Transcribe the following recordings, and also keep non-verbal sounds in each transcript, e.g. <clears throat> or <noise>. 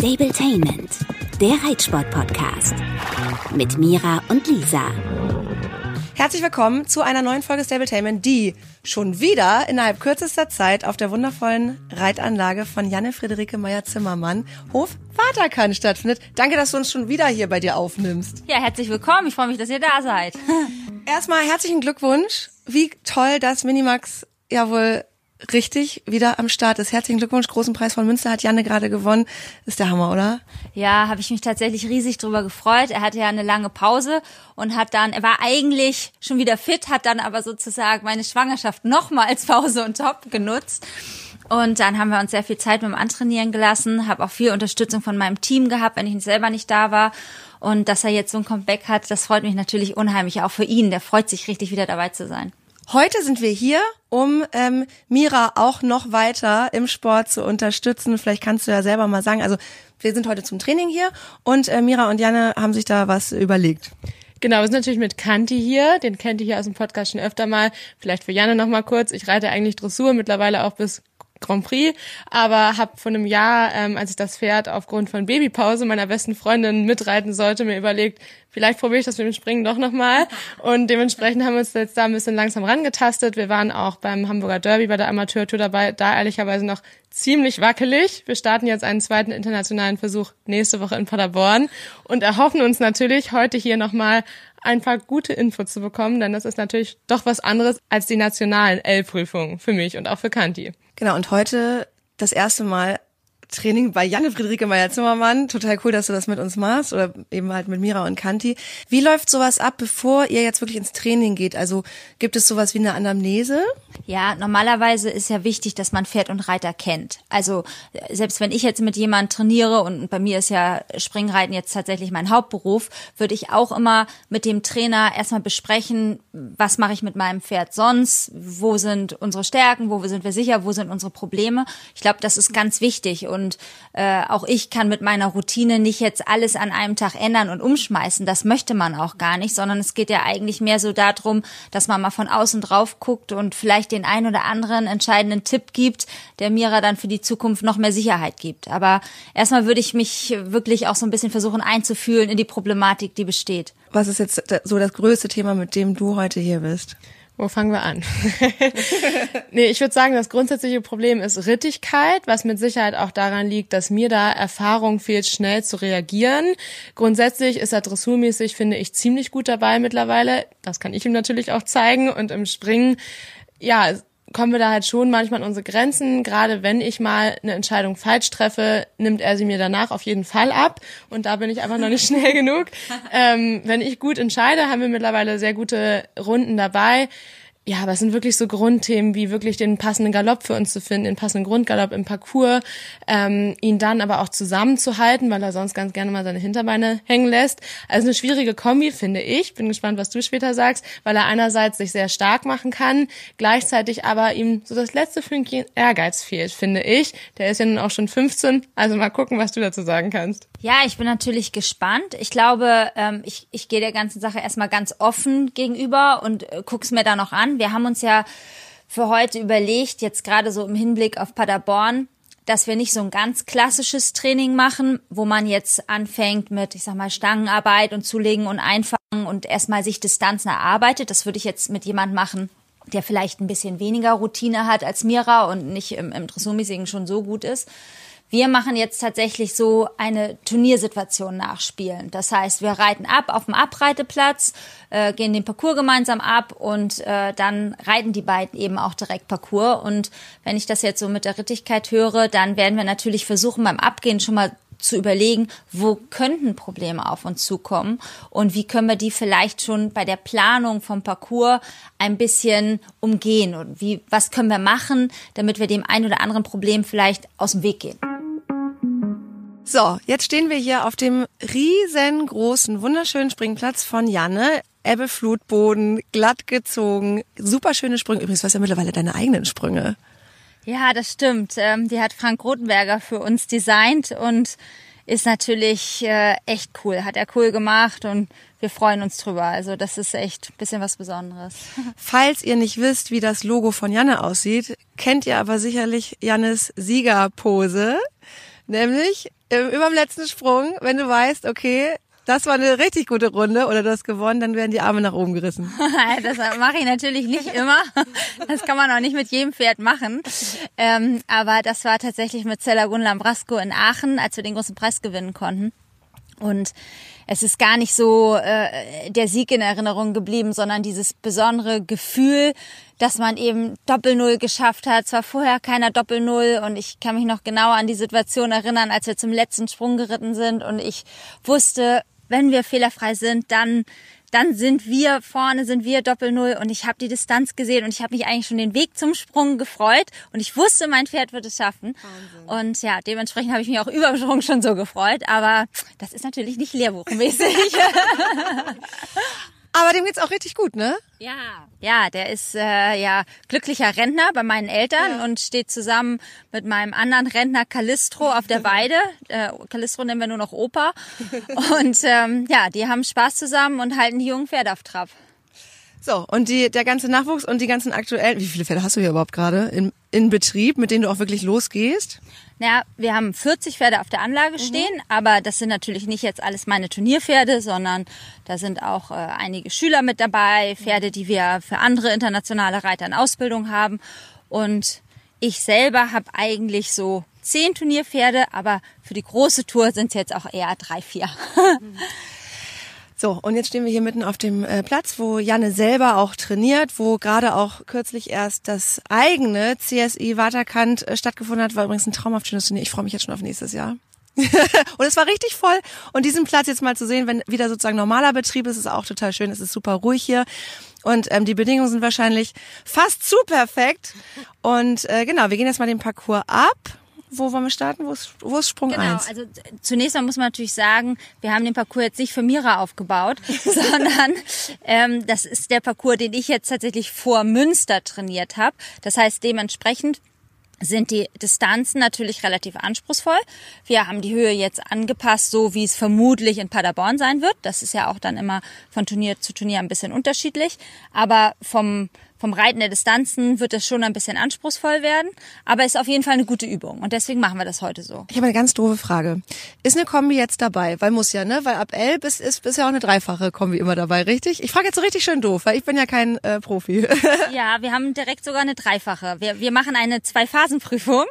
Stabletainment, der Reitsport-Podcast. Mit Mira und Lisa. Herzlich willkommen zu einer neuen Folge Stabletainment, die schon wieder innerhalb kürzester Zeit auf der wundervollen Reitanlage von Janne Friederike Meyer-Zimmermann, Hof Vaterkann stattfindet. Danke, dass du uns schon wieder hier bei dir aufnimmst. Ja, herzlich willkommen. Ich freue mich, dass ihr da seid. Erstmal herzlichen Glückwunsch. Wie toll, dass Minimax ja wohl richtig wieder am Start ist. Herzlichen Glückwunsch, großen Preis von Münster hat Janne gerade gewonnen. Ist der Hammer, oder? Ja, habe ich mich tatsächlich riesig drüber gefreut. Er hatte ja eine lange Pause und hat dann, er war eigentlich schon wieder fit, hat dann aber sozusagen meine Schwangerschaft nochmal als <laughs> Pause und Top genutzt. Und dann haben wir uns sehr viel Zeit mit dem Antrainieren gelassen, habe auch viel Unterstützung von meinem Team gehabt, wenn ich selber nicht da war. Und dass er jetzt so ein Comeback hat, das freut mich natürlich unheimlich, auch für ihn. Der freut sich richtig, wieder dabei zu sein. Heute sind wir hier, um ähm, Mira auch noch weiter im Sport zu unterstützen. Vielleicht kannst du ja selber mal sagen. Also wir sind heute zum Training hier und äh, Mira und Janne haben sich da was überlegt. Genau, wir sind natürlich mit Kanti hier. Den kennt ihr hier aus dem Podcast schon öfter mal. Vielleicht für Janne noch mal kurz. Ich reite eigentlich Dressur, mittlerweile auch bis Grand Prix, aber habe vor einem Jahr, ähm, als ich das Pferd aufgrund von Babypause meiner besten Freundin mitreiten sollte, mir überlegt, vielleicht probiere ich das mit dem Springen doch nochmal. <laughs> Und dementsprechend haben wir uns jetzt da ein bisschen langsam rangetastet. Wir waren auch beim Hamburger Derby bei der Amateurtour dabei, da ehrlicherweise noch ziemlich wackelig. Wir starten jetzt einen zweiten internationalen Versuch nächste Woche in Paderborn und erhoffen uns natürlich heute hier nochmal ein paar gute Infos zu bekommen, denn das ist natürlich doch was anderes als die nationalen L-Prüfungen für mich und auch für Kanti. Genau, und heute das erste Mal Training bei Janne Friederike Meyer-Zimmermann. Total cool, dass du das mit uns machst oder eben halt mit Mira und Kanti. Wie läuft sowas ab, bevor ihr jetzt wirklich ins Training geht? Also gibt es sowas wie eine Anamnese? Ja, normalerweise ist ja wichtig, dass man Pferd und Reiter kennt. Also selbst wenn ich jetzt mit jemand trainiere und bei mir ist ja Springreiten jetzt tatsächlich mein Hauptberuf, würde ich auch immer mit dem Trainer erstmal besprechen, was mache ich mit meinem Pferd sonst, wo sind unsere Stärken, wo sind wir sicher, wo sind unsere Probleme. Ich glaube, das ist ganz wichtig und äh, auch ich kann mit meiner Routine nicht jetzt alles an einem Tag ändern und umschmeißen. Das möchte man auch gar nicht, sondern es geht ja eigentlich mehr so darum, dass man mal von außen drauf guckt und vielleicht den ein oder anderen entscheidenden Tipp gibt, der Mira dann für die Zukunft noch mehr Sicherheit gibt. Aber erstmal würde ich mich wirklich auch so ein bisschen versuchen einzufühlen in die Problematik, die besteht. Was ist jetzt so das größte Thema, mit dem du heute hier bist? Wo fangen wir an? <laughs> nee, ich würde sagen, das grundsätzliche Problem ist Rittigkeit, was mit Sicherheit auch daran liegt, dass mir da Erfahrung fehlt, schnell zu reagieren. Grundsätzlich ist er dressurmäßig, finde ich, ziemlich gut dabei mittlerweile. Das kann ich ihm natürlich auch zeigen. Und im Springen, ja, kommen wir da halt schon manchmal an unsere Grenzen. Gerade wenn ich mal eine Entscheidung falsch treffe, nimmt er sie mir danach auf jeden Fall ab. Und da bin ich einfach noch nicht <laughs> schnell genug. Ähm, wenn ich gut entscheide, haben wir mittlerweile sehr gute Runden dabei. Ja, aber es sind wirklich so Grundthemen wie wirklich den passenden Galopp für uns zu finden, den passenden Grundgalopp im Parcours, ähm, ihn dann aber auch zusammenzuhalten, weil er sonst ganz gerne mal seine Hinterbeine hängen lässt. Also eine schwierige Kombi, finde ich. Bin gespannt, was du später sagst, weil er einerseits sich sehr stark machen kann, gleichzeitig aber ihm so das letzte Fünkchen Ehrgeiz fehlt, finde ich. Der ist ja nun auch schon 15, also mal gucken, was du dazu sagen kannst. Ja, ich bin natürlich gespannt. Ich glaube, ähm, ich, ich gehe der ganzen Sache erstmal ganz offen gegenüber und äh, guck's mir da noch an. Wir haben uns ja für heute überlegt, jetzt gerade so im Hinblick auf Paderborn, dass wir nicht so ein ganz klassisches Training machen, wo man jetzt anfängt mit, ich sag mal, Stangenarbeit und Zulegen und Einfangen und erstmal sich Distanzen erarbeitet. Das würde ich jetzt mit jemand machen, der vielleicht ein bisschen weniger Routine hat als Mira und nicht im, im Dressurmäßigen schon so gut ist, wir machen jetzt tatsächlich so eine Turniersituation nachspielen. Das heißt, wir reiten ab auf dem Abreiteplatz, äh, gehen den Parcours gemeinsam ab und äh, dann reiten die beiden eben auch direkt Parcours. Und wenn ich das jetzt so mit der Rittigkeit höre, dann werden wir natürlich versuchen, beim Abgehen schon mal zu überlegen, wo könnten Probleme auf uns zukommen und wie können wir die vielleicht schon bei der Planung vom Parcours ein bisschen umgehen und wie, was können wir machen, damit wir dem ein oder anderen Problem vielleicht aus dem Weg gehen. So, jetzt stehen wir hier auf dem riesengroßen, wunderschönen Springplatz von Janne. Ebbe, Flutboden, glatt gezogen, super schöne Sprünge. Übrigens, was ja mittlerweile deine eigenen Sprünge. Ja, das stimmt. Ähm, die hat Frank Rotenberger für uns designt und ist natürlich äh, echt cool. Hat er cool gemacht und wir freuen uns drüber. Also das ist echt ein bisschen was Besonderes. <laughs> Falls ihr nicht wisst, wie das Logo von Janne aussieht, kennt ihr aber sicherlich Jannes Siegerpose Nämlich äh, über dem letzten Sprung, wenn du weißt, okay, das war eine richtig gute Runde oder du hast gewonnen, dann werden die Arme nach oben gerissen. <laughs> das mache ich natürlich nicht immer. Das kann man auch nicht mit jedem Pferd machen. Ähm, aber das war tatsächlich mit Zelagun Lambrasco in Aachen, als wir den großen Preis gewinnen konnten. Und es ist gar nicht so äh, der Sieg in Erinnerung geblieben, sondern dieses besondere Gefühl, dass man eben Doppel-Null geschafft hat. Zwar vorher keiner Doppel-Null und ich kann mich noch genau an die Situation erinnern, als wir zum letzten Sprung geritten sind und ich wusste, wenn wir fehlerfrei sind, dann dann sind wir vorne, sind wir Doppel-Null und ich habe die Distanz gesehen und ich habe mich eigentlich schon den Weg zum Sprung gefreut und ich wusste, mein Pferd wird es schaffen. Wahnsinn. Und ja, dementsprechend habe ich mich auch über Sprung schon so gefreut, aber das ist natürlich nicht lehrbuchmäßig. <laughs> Aber dem geht's auch richtig gut, ne? Ja, ja, der ist äh, ja glücklicher Rentner bei meinen Eltern ja. und steht zusammen mit meinem anderen Rentner Calistro auf der Weide. <laughs> Äh, nennen wir nur noch Opa. Und ähm, ja, die haben Spaß zusammen und halten die jungen Pferde auf Trab. So, und die, der ganze Nachwuchs und die ganzen aktuellen, wie viele Pferde hast du hier überhaupt gerade in, in Betrieb, mit denen du auch wirklich losgehst? Naja, wir haben 40 Pferde auf der Anlage mhm. stehen, mhm. aber das sind natürlich nicht jetzt alles meine Turnierpferde, sondern da sind auch äh, einige Schüler mit dabei, Pferde, die wir für andere internationale Reiter in Ausbildung haben. Und ich selber habe eigentlich so zehn Turnierpferde, aber für die große Tour sind es jetzt auch eher drei, vier. Mhm. <laughs> So, und jetzt stehen wir hier mitten auf dem äh, Platz, wo Janne selber auch trainiert, wo gerade auch kürzlich erst das eigene CSI Waterkant äh, stattgefunden hat. War übrigens ein traumhaft schönes Turnier. Ich freue mich jetzt schon auf nächstes Jahr. <laughs> und es war richtig voll. Und diesen Platz jetzt mal zu sehen, wenn wieder sozusagen normaler Betrieb ist, ist auch total schön. Es ist super ruhig hier. Und ähm, die Bedingungen sind wahrscheinlich fast zu perfekt. Und äh, genau, wir gehen jetzt mal den Parcours ab wo wollen wir starten? Wo ist, wo ist Sprung genau, 1? also zunächst mal muss man natürlich sagen, wir haben den Parcours jetzt nicht für Mira aufgebaut, <laughs> sondern ähm, das ist der Parcours, den ich jetzt tatsächlich vor Münster trainiert habe. Das heißt, dementsprechend sind die Distanzen natürlich relativ anspruchsvoll. Wir haben die Höhe jetzt angepasst, so wie es vermutlich in Paderborn sein wird. Das ist ja auch dann immer von Turnier zu Turnier ein bisschen unterschiedlich. Aber vom vom Reiten der Distanzen wird das schon ein bisschen anspruchsvoll werden, aber ist auf jeden Fall eine gute Übung und deswegen machen wir das heute so. Ich habe eine ganz doofe Frage. Ist eine Kombi jetzt dabei? Weil muss ja, ne? Weil ab elf ist, ist, ist ja auch eine dreifache Kombi immer dabei, richtig? Ich frage jetzt so richtig schön doof, weil ich bin ja kein äh, Profi. <laughs> ja, wir haben direkt sogar eine dreifache. Wir, wir machen eine Zwei-Phasen-Prüfung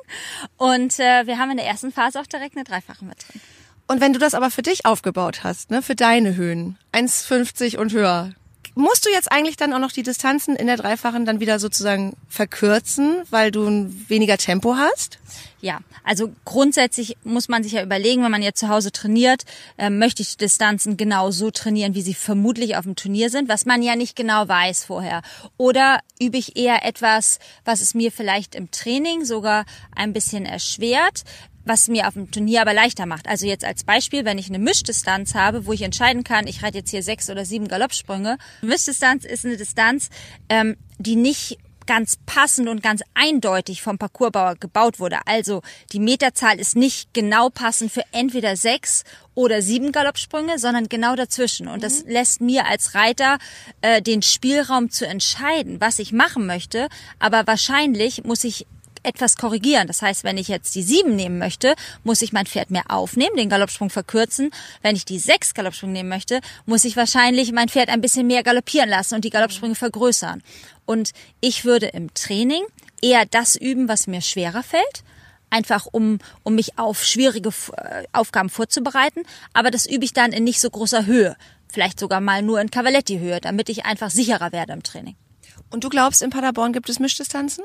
und äh, wir haben in der ersten Phase auch direkt eine dreifache mit drin. Und wenn du das aber für dich aufgebaut hast, ne, für deine Höhen, 1,50 und höher, musst du jetzt eigentlich dann auch noch die Distanzen in der Dreifachen dann wieder sozusagen verkürzen, weil du weniger Tempo hast? Ja, also grundsätzlich muss man sich ja überlegen, wenn man jetzt zu Hause trainiert, äh, möchte ich die Distanzen genau so trainieren, wie sie vermutlich auf dem Turnier sind, was man ja nicht genau weiß vorher. Oder übe ich eher etwas, was es mir vielleicht im Training sogar ein bisschen erschwert, was mir auf dem Turnier aber leichter macht. Also jetzt als Beispiel, wenn ich eine Mischdistanz habe, wo ich entscheiden kann, ich reite jetzt hier sechs oder sieben Galoppsprünge. Mischdistanz ist eine Distanz, ähm, die nicht ganz passend und ganz eindeutig vom Parcoursbauer gebaut wurde. Also die Meterzahl ist nicht genau passend für entweder sechs oder sieben Galoppsprünge, sondern genau dazwischen. Und das mhm. lässt mir als Reiter äh, den Spielraum zu entscheiden, was ich machen möchte. Aber wahrscheinlich muss ich etwas korrigieren. Das heißt, wenn ich jetzt die sieben nehmen möchte, muss ich mein Pferd mehr aufnehmen, den Galoppsprung verkürzen. Wenn ich die sechs Galoppsprung nehmen möchte, muss ich wahrscheinlich mein Pferd ein bisschen mehr galoppieren lassen und die Galoppsprünge vergrößern. Und ich würde im Training eher das üben, was mir schwerer fällt einfach um, um mich auf schwierige äh, Aufgaben vorzubereiten. Aber das übe ich dann in nicht so großer Höhe. Vielleicht sogar mal nur in Cavaletti-Höhe, damit ich einfach sicherer werde im Training. Und du glaubst, in Paderborn gibt es Mischdistanzen?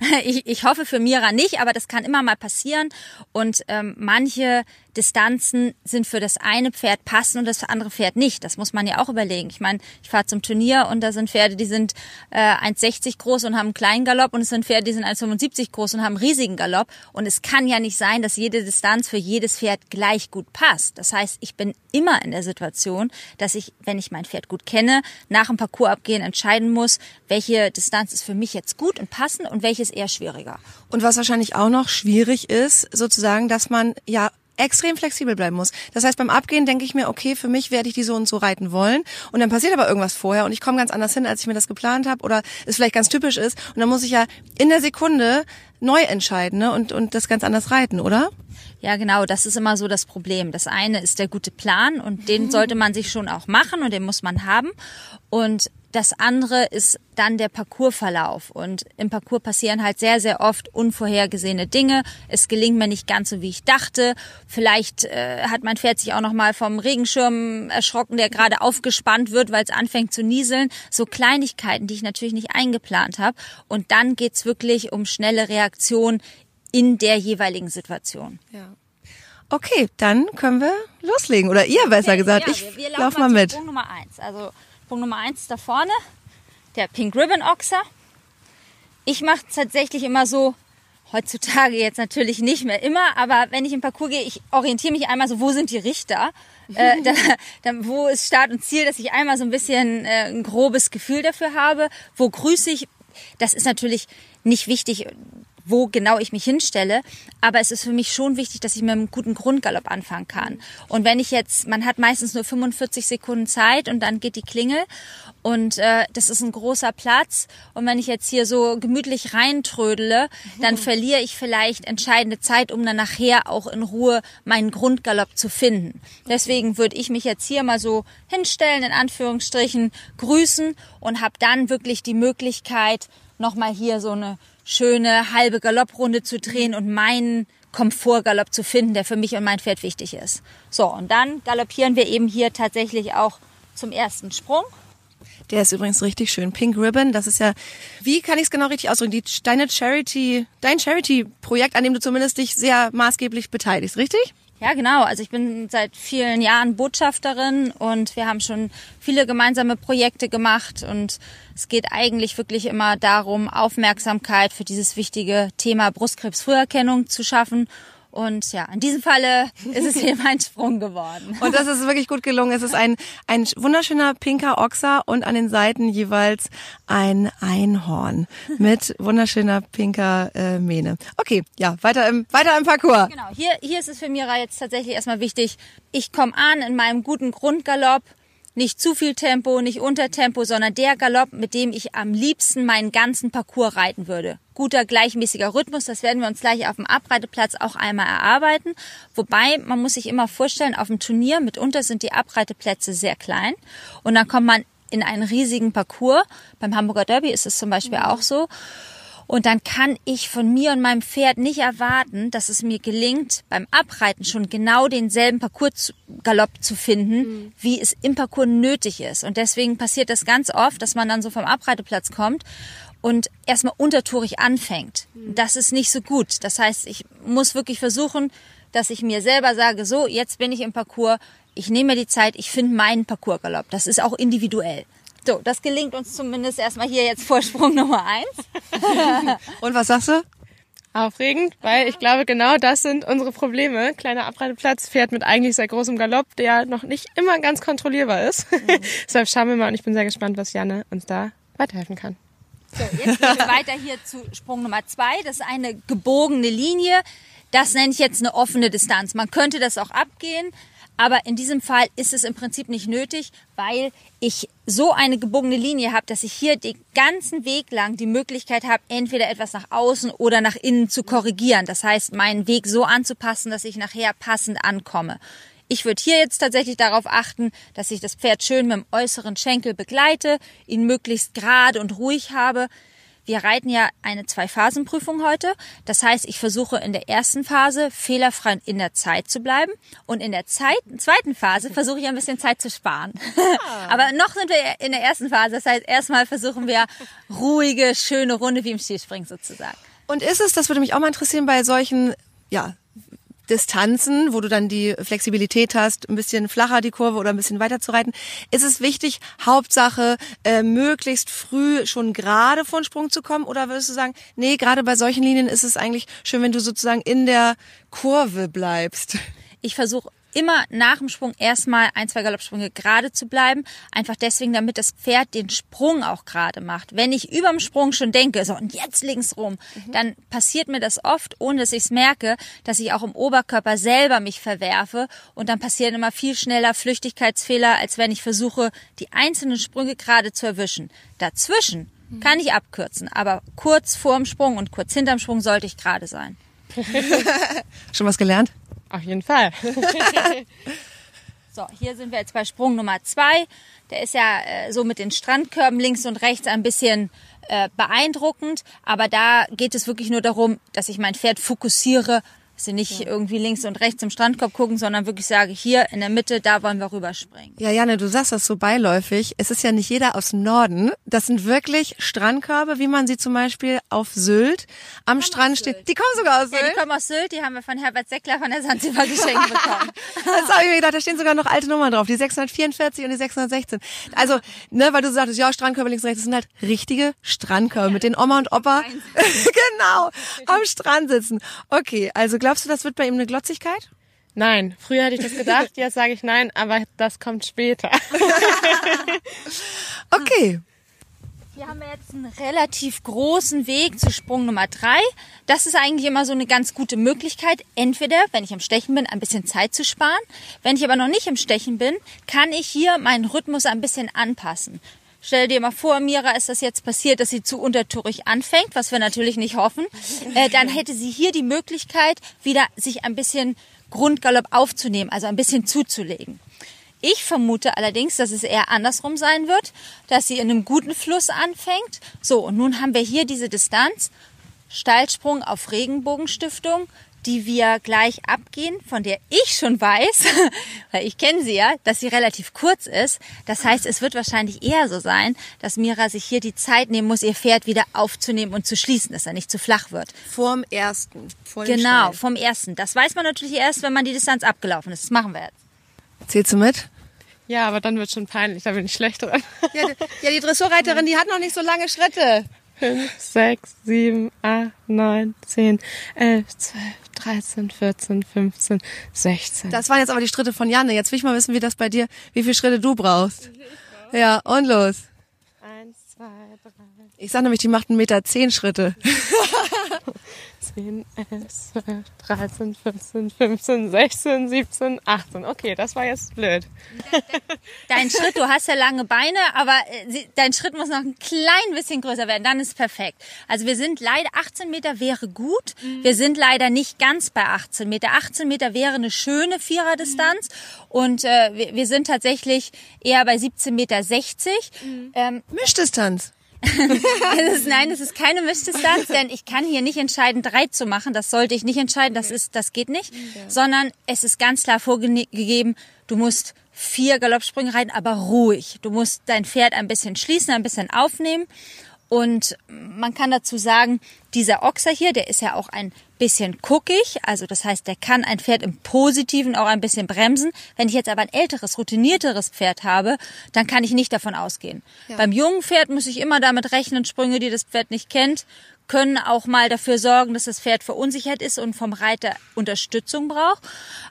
<laughs> Ich, ich hoffe für Mira nicht, aber das kann immer mal passieren. Und ähm, manche Distanzen sind für das eine Pferd passen und das andere Pferd nicht. Das muss man ja auch überlegen. Ich meine, ich fahre zum Turnier und da sind Pferde, die sind äh, 1,60 groß und haben einen kleinen Galopp und es sind Pferde, die sind 1,75 groß und haben einen riesigen Galopp. Und es kann ja nicht sein, dass jede Distanz für jedes Pferd gleich gut passt. Das heißt, ich bin immer in der Situation, dass ich, wenn ich mein Pferd gut kenne, nach dem Parcours abgehen entscheiden muss, welche Distanz ist für mich jetzt gut und passend und welche ist eher schwieriger. Und was wahrscheinlich auch noch schwierig ist, sozusagen, dass man ja extrem flexibel bleiben muss. Das heißt, beim Abgehen denke ich mir, okay, für mich werde ich die so und so reiten wollen. Und dann passiert aber irgendwas vorher und ich komme ganz anders hin, als ich mir das geplant habe oder es vielleicht ganz typisch ist. Und dann muss ich ja in der Sekunde neu entscheiden ne? und, und das ganz anders reiten, oder? Ja, genau, das ist immer so das Problem. Das eine ist der gute Plan und den sollte man sich schon auch machen und den muss man haben. Und das andere ist dann der Parcoursverlauf. Und im Parcours passieren halt sehr, sehr oft unvorhergesehene Dinge. Es gelingt mir nicht ganz so, wie ich dachte. Vielleicht äh, hat mein Pferd sich auch noch mal vom Regenschirm erschrocken, der gerade aufgespannt wird, weil es anfängt zu nieseln. So Kleinigkeiten, die ich natürlich nicht eingeplant habe. Und dann geht's wirklich um schnelle Reaktion in der jeweiligen Situation. Ja. Okay, dann können wir loslegen. Oder ihr besser Okay, gesagt. ja, ich wir, wir lauf laufen mal zu mit. Sprung Nummer eins. Also Sprung Nummer eins ist da vorne, der Pink Ribbon Ochser. Ich mache tatsächlich immer so, heutzutage jetzt natürlich nicht mehr immer, aber wenn ich im Parcours gehe, ich orientiere mich einmal so, wo sind die Richter? äh, <laughs> da, dann, wo ist Start und Ziel, dass ich einmal so ein bisschen äh, ein grobes Gefühl dafür habe. Wo grüße ich? Das ist natürlich nicht wichtig, wo genau ich mich hinstelle. Aber es ist für mich schon wichtig, dass ich mit einem guten Grundgalopp anfangen kann. Und wenn ich jetzt, man hat meistens nur 45 Sekunden Zeit und dann geht die Klingel und äh, das ist ein großer Platz. Und wenn ich jetzt hier so gemütlich reintrödele, dann verliere ich vielleicht entscheidende Zeit, um dann nachher auch in Ruhe meinen Grundgalopp zu finden. Deswegen würde ich mich jetzt hier mal so hinstellen, in Anführungsstrichen, grüßen und habe dann wirklich die Möglichkeit, nochmal hier so eine schöne halbe Galopprunde zu drehen und meinen Komfortgalopp zu finden, der für mich und mein Pferd wichtig ist. So, und dann galoppieren wir eben hier tatsächlich auch zum ersten Sprung. Der ist übrigens richtig schön. Pink Ribbon, das ist ja, wie kann ich es genau richtig ausdrücken? Die, deine Charity, dein Charity-Projekt, an dem du zumindest dich sehr maßgeblich beteiligst, richtig? Ja, genau. Also ich bin seit vielen Jahren Botschafterin und wir haben schon viele gemeinsame Projekte gemacht und es geht eigentlich wirklich immer darum, Aufmerksamkeit für dieses wichtige Thema Brustkrebsfrüherkennung zu schaffen. Und ja, in diesem Falle ist es hier <laughs> mein Sprung geworden. Und das ist wirklich gut gelungen. Es ist ein, ein wunderschöner pinker Ochser und an den Seiten jeweils ein Einhorn mit wunderschöner pinker äh, Mähne. Okay, ja, weiter im, weiter im Parcours. Genau, hier, hier ist es für Mira jetzt tatsächlich erstmal wichtig, ich komme an in meinem guten Grundgalopp, nicht zu viel Tempo, nicht unter Tempo, sondern der Galopp, mit dem ich am liebsten meinen ganzen Parcours reiten würde. Guter, gleichmäßiger Rhythmus, das werden wir uns gleich auf dem Abreiteplatz auch einmal erarbeiten. Wobei, man muss sich immer vorstellen, auf dem Turnier mitunter sind die Abreiteplätze sehr klein und dann kommt man in einen riesigen Parcours. Beim Hamburger Derby ist es zum Beispiel auch so. Und dann kann ich von mir und meinem Pferd nicht erwarten, dass es mir gelingt, beim Abreiten schon genau denselben Parcoursgalopp zu finden, wie es im Parcours nötig ist. Und deswegen passiert das ganz oft, dass man dann so vom Abreiteplatz kommt und erstmal untertourig anfängt. Das ist nicht so gut. Das heißt, ich muss wirklich versuchen, dass ich mir selber sage, so, jetzt bin ich im Parcours, ich nehme mir die Zeit, ich finde meinen Parcoursgalopp. Das ist auch individuell. So, das gelingt uns zumindest erstmal hier jetzt Vorsprung Nummer eins. <laughs> Und was sagst du? Aufregend, weil ich glaube, genau das sind unsere Probleme. Kleiner Abreiteplatz, Pferd mit eigentlich sehr großem Galopp, der noch nicht immer ganz kontrollierbar ist. <laughs> Deshalb schauen wir mal und ich bin sehr gespannt, was Janne uns da weiterhelfen kann. So, jetzt gehen wir <laughs> weiter hier zu Sprung Nummer zwei. Das ist eine gebogene Linie. Das nenne ich jetzt eine offene Distanz. Man könnte das auch abgehen, aber in diesem Fall ist es im Prinzip nicht nötig, weil ich so eine gebogene Linie habe, dass ich hier den ganzen Weg lang die Möglichkeit habe, entweder etwas nach außen oder nach innen zu korrigieren. Das heißt, meinen Weg so anzupassen, dass ich nachher passend ankomme. Ich würde hier jetzt tatsächlich darauf achten, dass ich das Pferd schön mit dem äußeren Schenkel begleite, ihn möglichst gerade und ruhig habe. Wir reiten ja eine Zwei-Phasen-Prüfung heute. Das heißt, ich versuche in der ersten Phase fehlerfrei in der Zeit zu bleiben und in der Zeit, zweiten Phase versuche ich ein bisschen Zeit zu sparen. <laughs> Aber noch sind wir in der ersten Phase. Das heißt, erstmal versuchen wir ruhige, schöne Runde wie im Skispringen sozusagen. Und ist es, das würde mich auch mal interessieren, bei solchen, ja, Distanzen, wo du dann die Flexibilität hast, ein bisschen flacher die Kurve oder ein bisschen weiter zu reiten, ist es wichtig, Hauptsache äh, möglichst früh schon gerade von Sprung zu kommen? Oder würdest du sagen, nee, gerade bei solchen Linien ist es eigentlich schön, wenn du sozusagen in der Kurve bleibst? Ich versuche immer nach dem Sprung erstmal ein, zwei Galoppsprünge gerade zu bleiben. Einfach deswegen, damit das Pferd den Sprung auch gerade macht. Wenn ich überm Sprung schon denke, so und jetzt links rum, dann passiert mir das oft, ohne dass ich es merke, dass ich auch im Oberkörper selber mich verwerfe und dann passieren immer viel schneller Flüchtigkeitsfehler, als wenn ich versuche, die einzelnen Sprünge gerade zu erwischen. Dazwischen Kann ich abkürzen, aber kurz vorm Sprung und kurz hinterm Sprung sollte ich gerade sein. <laughs> <laughs> Schon was gelernt? Auf jeden Fall. <laughs> So, hier sind wir jetzt bei Sprung Nummer zwei. Der ist ja äh, so mit den Strandkörben links und rechts ein bisschen äh, beeindruckend, aber da geht es wirklich nur darum, dass ich mein Pferd fokussiere dass sie nicht irgendwie links und rechts im Strandkorb gucken, sondern wirklich sage, hier in der Mitte, da wollen wir rüberspringen. Ja, Janne, du sagst das so beiläufig. Es ist ja nicht jeder aus dem Norden. Das sind wirklich Strandkörbe, wie man sie zum Beispiel auf Sylt am Strand steht. Die kommen sogar aus Sylt. Ja, die kommen aus Sylt, die haben wir von Herbert Seckler von der Sansibar geschenkt <laughs> bekommen. das habe ich mir gedacht, da stehen sogar noch alte Nummern drauf, die 644 und die 616. Also, ne, weil du sagtest, ja, Strandkörbe links und rechts, das sind halt richtige Strandkörbe, mit denen Oma und Opa <laughs> genau am Strand sitzen. Okay, also Glaubst du, das wird bei ihm eine Glotzigkeit? Nein, früher hätte ich das gedacht, jetzt sage ich nein, aber das kommt später. <laughs> okay. Hier haben wir jetzt einen relativ großen Weg zu Sprung Nummer drei. Das ist eigentlich immer so eine ganz gute Möglichkeit. Entweder, wenn ich am Stechen bin, ein bisschen Zeit zu sparen. Wenn ich aber noch nicht im Stechen bin, kann ich hier meinen Rhythmus ein bisschen anpassen. Stell dir mal vor, Mira ist das jetzt passiert, dass sie zu untertourig anfängt, was wir natürlich nicht hoffen. Äh, dann hätte sie hier die Möglichkeit, wieder sich ein bisschen Grundgalopp aufzunehmen, also ein bisschen zuzulegen. Ich vermute allerdings, dass es eher andersrum sein wird, dass sie in einem guten Fluss anfängt. So, und nun haben wir hier diese Distanz. Steilsprung auf Regenbogenstiftung, die wir gleich abgehen, von der ich schon weiß, <laughs> weil ich kenne sie ja, dass sie relativ kurz ist. Das heißt, es wird wahrscheinlich eher so sein, dass Mira sich hier die Zeit nehmen muss, ihr Pferd wieder aufzunehmen und zu schließen, dass er nicht zu flach wird. Vorm ersten. Vor genau, vom ersten. Das weiß man natürlich erst, wenn man die Distanz abgelaufen ist. Das machen wir jetzt. Zählst du mit? Ja, aber dann wird schon peinlich, da bin ich schlecht dran. Ja, die, ja, die Dressurreiterin, die hat noch nicht so lange Schritte. 5, 6, 7, 8, 9, 10, 11, 12, 13, 14, 15, 16. Das waren jetzt aber die Schritte von Janne. Jetzt will ich mal wissen, wie das bei dir, wie viele Schritte du brauchst. Ja, und los. Eins, zwei, drei. Ich sag nämlich, die macht einen Meter zehn Schritte. <laughs> 10, 11, 12, 13, 14, 15, 16, 17, 18. Okay, das war jetzt blöd. <laughs> Dein Schritt, du hast ja lange Beine, aber äh, dein Schritt muss noch ein klein bisschen größer werden, dann ist perfekt. Also wir sind leider, 18 Meter wäre gut, mhm. wir sind leider nicht ganz bei 18 Meter. 18 Meter wäre eine schöne Viererdistanz mhm. und äh, wir, wir, sind tatsächlich eher bei 17 Meter 60. Mhm. Ähm, Mischdistanz. <laughs> es ist, nein, es ist keine Mischdistanz, denn ich kann hier nicht entscheiden, drei zu machen. Das sollte ich nicht entscheiden. Das ist, das geht nicht. Ja. Sondern es ist ganz klar vorgegeben, du musst vier Galoppsprünge reiten, aber ruhig. Du musst dein Pferd ein bisschen schließen, ein bisschen aufnehmen und man kann dazu sagen, dieser Ochser hier, der ist ja auch ein bisschen guckig. Also das heißt, der kann ein Pferd im Positiven auch ein bisschen bremsen. Wenn ich jetzt aber ein älteres, routinierteres Pferd habe, dann kann ich nicht davon ausgehen. Ja. Beim jungen Pferd muss ich immer damit rechnen, Sprünge, die das Pferd nicht kennt, können auch mal dafür sorgen, dass das Pferd verunsichert ist und vom Reiter Unterstützung braucht.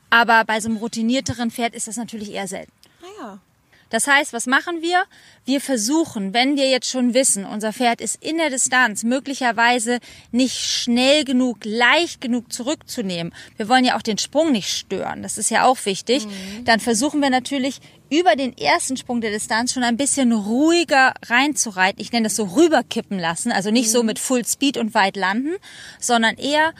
Aber bei so einem routinierteren Pferd ist das natürlich eher selten. Ah ja. Das heißt, was machen wir? Wir versuchen, wenn wir jetzt schon wissen, unser Pferd ist in der Distanz möglicherweise nicht schnell genug, leicht genug zurückzunehmen. Wir wollen ja auch den Sprung nicht stören. Das ist ja auch wichtig. Mhm. Dann versuchen wir natürlich über den ersten Sprung der Distanz schon ein bisschen ruhiger reinzureiten. Ich nenne das so rüberkippen lassen. Also nicht mhm. so mit Full Speed und weit landen, sondern eher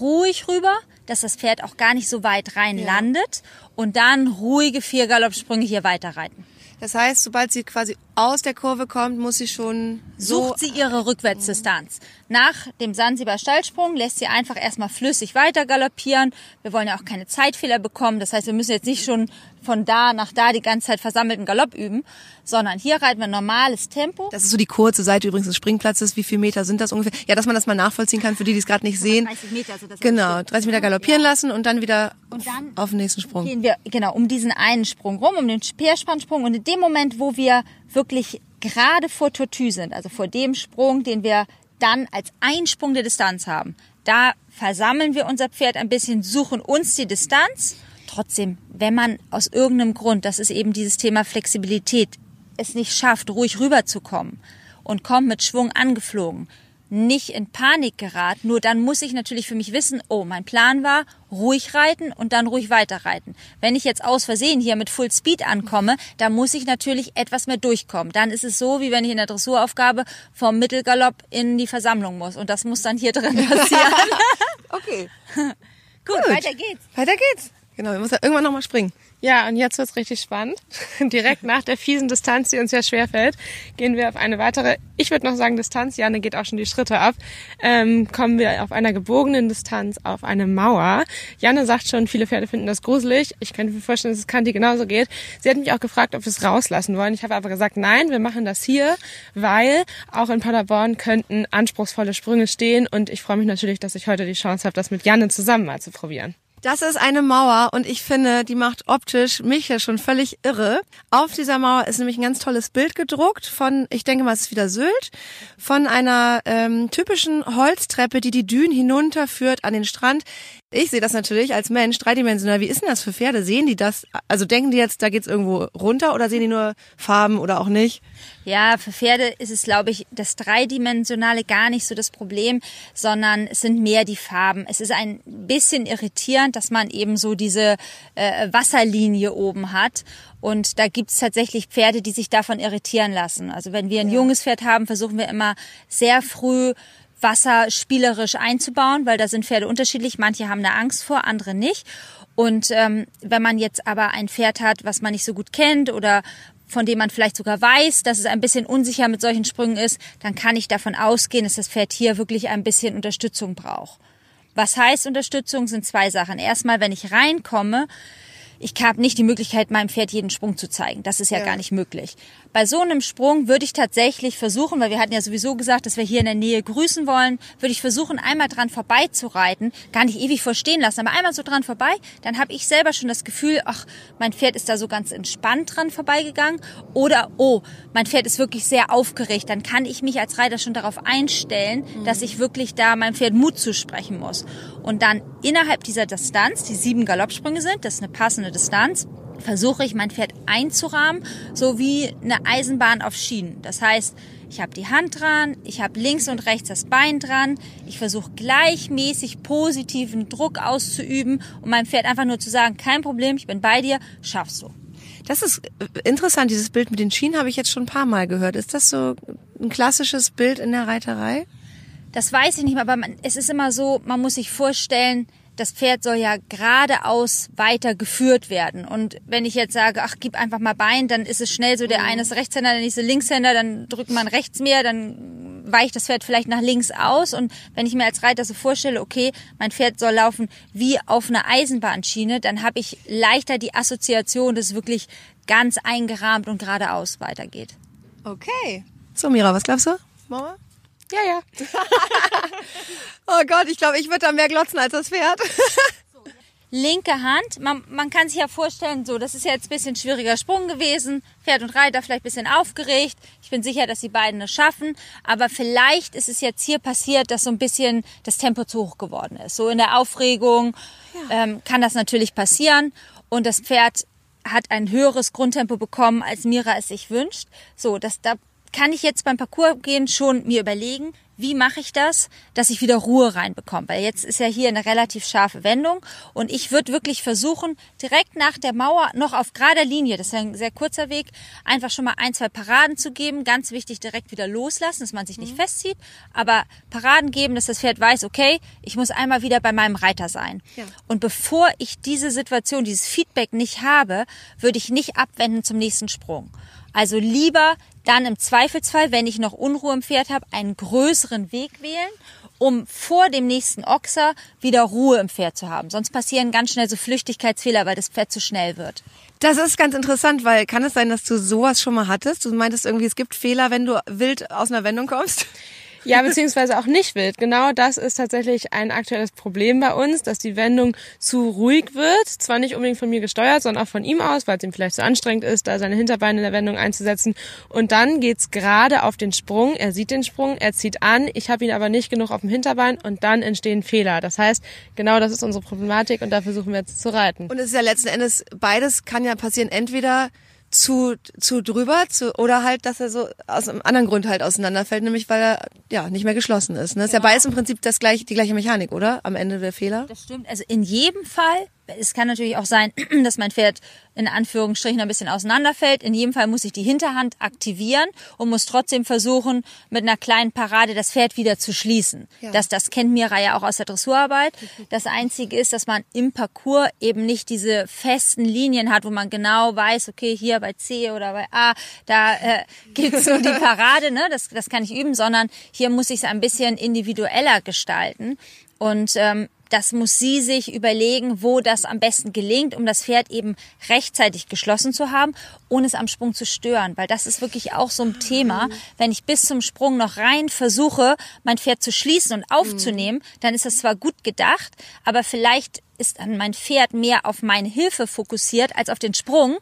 ruhig rüber, dass das Pferd auch gar nicht so weit rein ja. landet und dann ruhige vier Galoppsprünge hier weiter reiten. Das heißt, sobald sie quasi aus der Kurve kommt, muss sie schon so Sucht sie ihre Rückwärtsdistanz. Nach dem Sansibar Stallsprung lässt sie einfach erstmal flüssig weiter galoppieren. Wir wollen ja auch keine Zeitfehler bekommen. Das heißt, wir müssen jetzt nicht schon von da nach da die ganze Zeit versammelten Galopp üben, sondern hier reiten wir normales Tempo. Das ist so die kurze Seite übrigens des Springplatzes. Wie viele Meter sind das ungefähr? Ja, dass man das mal nachvollziehen kann für die, die es gerade nicht sehen. 30 Meter. Also das genau, 30 Meter galoppieren ja. lassen und dann wieder und dann auf den nächsten Sprung. Gehen wir genau um diesen einen Sprung rum, um den Speerspannsprung und in dem Moment, wo wir wirklich gerade vor Tortue sind, also vor dem Sprung, den wir dann als Einsprung der Distanz haben, da versammeln wir unser Pferd ein bisschen, suchen uns die Distanz. Trotzdem, wenn man aus irgendeinem Grund, das ist eben dieses Thema Flexibilität, es nicht schafft, ruhig rüberzukommen und kommt mit Schwung angeflogen, nicht in Panik gerate. Nur dann muss ich natürlich für mich wissen, oh, mein Plan war, ruhig reiten und dann ruhig weiter reiten. Wenn ich jetzt aus Versehen hier mit Full Speed ankomme, dann muss ich natürlich etwas mehr durchkommen. Dann ist es so, wie wenn ich in der Dressuraufgabe vom Mittelgalopp in die Versammlung muss. Und das muss dann hier drin <laughs> passieren. Okay. <laughs> Gut, Gut. weiter geht's. Weiter geht's. Genau, wir müssen ja irgendwann nochmal springen. Ja, und jetzt wird's richtig spannend. <laughs> Direkt nach der fiesen Distanz, die uns ja schwerfällt, gehen wir auf eine weitere, ich würde noch sagen Distanz, Janne geht auch schon die Schritte ab, ähm, kommen wir auf einer gebogenen Distanz auf eine Mauer. Janne sagt schon, viele Pferde finden das gruselig. Ich könnte mir vorstellen, dass es Kanti genauso geht. Sie hat mich auch gefragt, ob wir es rauslassen wollen. Ich habe aber gesagt, nein, wir machen das hier, weil auch in Paderborn könnten anspruchsvolle Sprünge stehen und ich freue mich natürlich, dass ich heute die Chance habe, das mit Janne zusammen mal zu probieren. Das ist eine Mauer und ich finde, die macht optisch mich ja schon völlig irre. Auf dieser Mauer ist nämlich ein ganz tolles Bild gedruckt von, ich denke mal, es ist wieder Sylt, von einer ähm, typischen Holztreppe, die die Dünen hinunterführt an den Strand. Ich sehe das natürlich als Mensch dreidimensional. Wie ist denn das für Pferde? Sehen die das? Also denken die jetzt, da geht's irgendwo runter oder sehen die nur Farben oder auch nicht? Ja, für Pferde ist es, glaube ich, das Dreidimensionale gar nicht so das Problem, sondern es sind mehr die Farben. Es ist ein bisschen irritierend, dass man eben so diese äh, Wasserlinie oben hat. Und da gibt's tatsächlich Pferde, die sich davon irritieren lassen. Also wenn wir ein junges Pferd haben, versuchen wir immer sehr früh Wasser spielerisch einzubauen, weil da sind Pferde unterschiedlich. Manche haben da Angst vor, andere nicht. Und ähm, wenn man jetzt aber ein Pferd hat, was man nicht so gut kennt oder von dem man vielleicht sogar weiß, dass es ein bisschen unsicher mit solchen Sprüngen ist, dann kann ich davon ausgehen, dass das Pferd hier wirklich ein bisschen Unterstützung braucht. Was heißt Unterstützung sind zwei Sachen. Erstmal, wenn ich reinkomme, ich habe nicht die Möglichkeit, meinem Pferd jeden Sprung zu zeigen. Das ist ja, Ja. gar nicht möglich. Bei so einem Sprung würde ich tatsächlich versuchen, weil wir hatten ja sowieso gesagt, dass wir hier in der Nähe grüßen wollen, würde ich versuchen, einmal dran vorbeizureiten, gar nicht ewig vorstehen lassen, aber einmal so dran vorbei, dann habe ich selber schon das Gefühl, ach, mein Pferd ist da so ganz entspannt dran vorbeigegangen. Oder oh, mein Pferd ist wirklich sehr aufgeregt, dann kann ich mich als Reiter schon darauf einstellen, dass ich wirklich da meinem Pferd Mut zusprechen muss. Und dann innerhalb dieser Distanz, die sieben Galoppsprünge sind, das ist eine passende Distanz, versuche ich mein Pferd einzurahmen, so wie eine Eisenbahn auf Schienen. Das heißt, ich habe die Hand dran, ich habe links und rechts das Bein dran, ich versuche gleichmäßig positiven Druck auszuüben, um meinem Pferd einfach nur zu sagen, kein Problem, ich bin bei dir, schaffst du. Das ist äh, interessant, dieses Bild mit den Schienen habe ich jetzt schon ein paar Mal gehört. Ist das so ein klassisches Bild in der Reiterei? Das weiß ich nicht mehr, aber man, es ist immer so, man muss sich vorstellen, das Pferd soll ja geradeaus weiter geführt werden. Und wenn ich jetzt sage, ach, gib einfach mal Bein, dann ist es schnell so, der eine ist Rechtshänder, der nächste Linkshänder, dann drückt man rechts mehr, dann weicht das Pferd vielleicht nach links aus. Und wenn ich mir als Reiter so vorstelle, okay, mein Pferd soll laufen wie auf einer Eisenbahnschiene, dann habe ich leichter die Assoziation, dass es wirklich ganz eingerahmt und geradeaus weitergeht. Okay. So, Mira, was glaubst du? Mama? Ja, ja. <laughs> Oh Gott, ich glaube, ich würde da mehr glotzen als das Pferd. <laughs> linke Hand. Man, man kann sich ja vorstellen, so, das ist jetzt ein bisschen schwieriger Sprung gewesen. Pferd und Reiter vielleicht ein bisschen aufgeregt. Ich bin sicher, dass die beiden es schaffen. Aber vielleicht ist es jetzt hier passiert, dass so ein bisschen das Tempo zu hoch geworden ist. So in der Aufregung ähm, kann das natürlich passieren. Und das Pferd hat ein höheres Grundtempo bekommen, als Mira es sich wünscht. So, das, da kann ich jetzt beim Parcours gehen schon mir überlegen, wie mache ich das, dass ich wieder Ruhe reinbekomme? Weil jetzt ist ja hier eine relativ scharfe Wendung und ich würde wirklich versuchen, direkt nach der Mauer noch auf gerader Linie, das ist ja ein sehr kurzer Weg, einfach schon mal ein, zwei Paraden zu geben. Ganz wichtig, direkt wieder loslassen, dass man sich nicht festzieht, aber Paraden geben, dass das Pferd weiß, okay, ich muss einmal wieder bei meinem Reiter sein. Ja. Und bevor ich diese Situation, dieses Feedback nicht habe, würde ich nicht abwenden zum nächsten Sprung. Also lieber dann im Zweifelsfall, wenn ich noch Unruhe im Pferd habe, einen größeren Weg wählen, um vor dem nächsten Ochser wieder Ruhe im Pferd zu haben. Sonst passieren ganz schnell so Flüchtigkeitsfehler, weil das Pferd zu schnell wird. Das ist ganz interessant, weil kann es sein, dass du sowas schon mal hattest? Du meintest irgendwie, es gibt Fehler, wenn du wild aus einer Wendung kommst? Ja, beziehungsweise auch nicht wild. Genau das ist tatsächlich ein aktuelles Problem bei uns, dass die Wendung zu ruhig wird. Zwar nicht unbedingt von mir gesteuert, sondern auch von ihm aus, weil es ihm vielleicht zu anstrengend ist, da seine Hinterbeine in der Wendung einzusetzen. Und dann geht's gerade auf den Sprung. Er sieht den Sprung, er zieht an. Ich habe ihn aber nicht genug auf dem Hinterbein und dann entstehen Fehler. Das heißt, genau das ist unsere Problematik und da versuchen wir jetzt zu reiten. Und es ist ja letzten Endes, beides kann ja passieren. Entweder zu, zu drüber, zu, oder halt, dass er so aus einem anderen Grund halt auseinanderfällt, nämlich weil er ja nicht mehr geschlossen ist. Ne? Ist ja beides im Prinzip das gleiche, die gleiche Mechanik, oder? Am Ende der Fehler. Das stimmt. Also in jedem Fall, es kann natürlich auch sein, <clears throat> dass mein Pferd in Anführungsstrichen ein bisschen auseinanderfällt. In jedem Fall muss ich die Hinterhand aktivieren und muss trotzdem versuchen, mit einer kleinen Parade das Pferd wieder zu schließen. Ja. Das, das kennt Mira ja auch aus der Dressurarbeit. Das Einzige ist, dass man im Parcours eben nicht diese festen Linien hat, wo man genau weiß, okay, hier bei C oder bei A, da äh, <laughs> gibt's so die Parade, ne? das, das kann ich üben, sondern hier muss ich es ein bisschen individueller gestalten. Und ähm, das muss sie sich überlegen, wo das am besten gelingt, um das Pferd eben rechtzeitig geschlossen zu haben, ohne es am Sprung zu stören. Weil das ist wirklich auch so ein Thema. Wenn ich bis zum Sprung noch rein versuche, mein Pferd zu schließen und aufzunehmen, dann ist das zwar gut gedacht, aber vielleicht ist dann mein Pferd mehr auf meine Hilfe fokussiert als auf den Sprung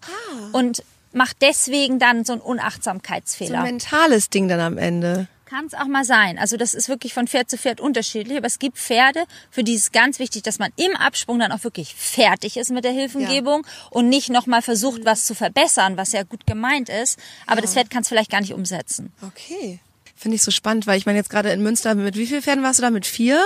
und macht deswegen dann so einen So ein Unachtsamkeitsfehler. mentales Ding dann am Ende. Kann es auch mal sein. Also das ist wirklich von Pferd zu Pferd unterschiedlich. Aber es gibt Pferde, für die ist ganz wichtig, dass man im Absprung dann auch wirklich fertig ist mit der Hilfengebung und nicht nochmal versucht, was zu verbessern, was ja gut gemeint ist. Aber das Pferd kann es vielleicht gar nicht umsetzen. Okay. Finde ich so spannend, weil ich meine jetzt gerade in Münster, mit wie vielen Pferden warst du da? Mit vier?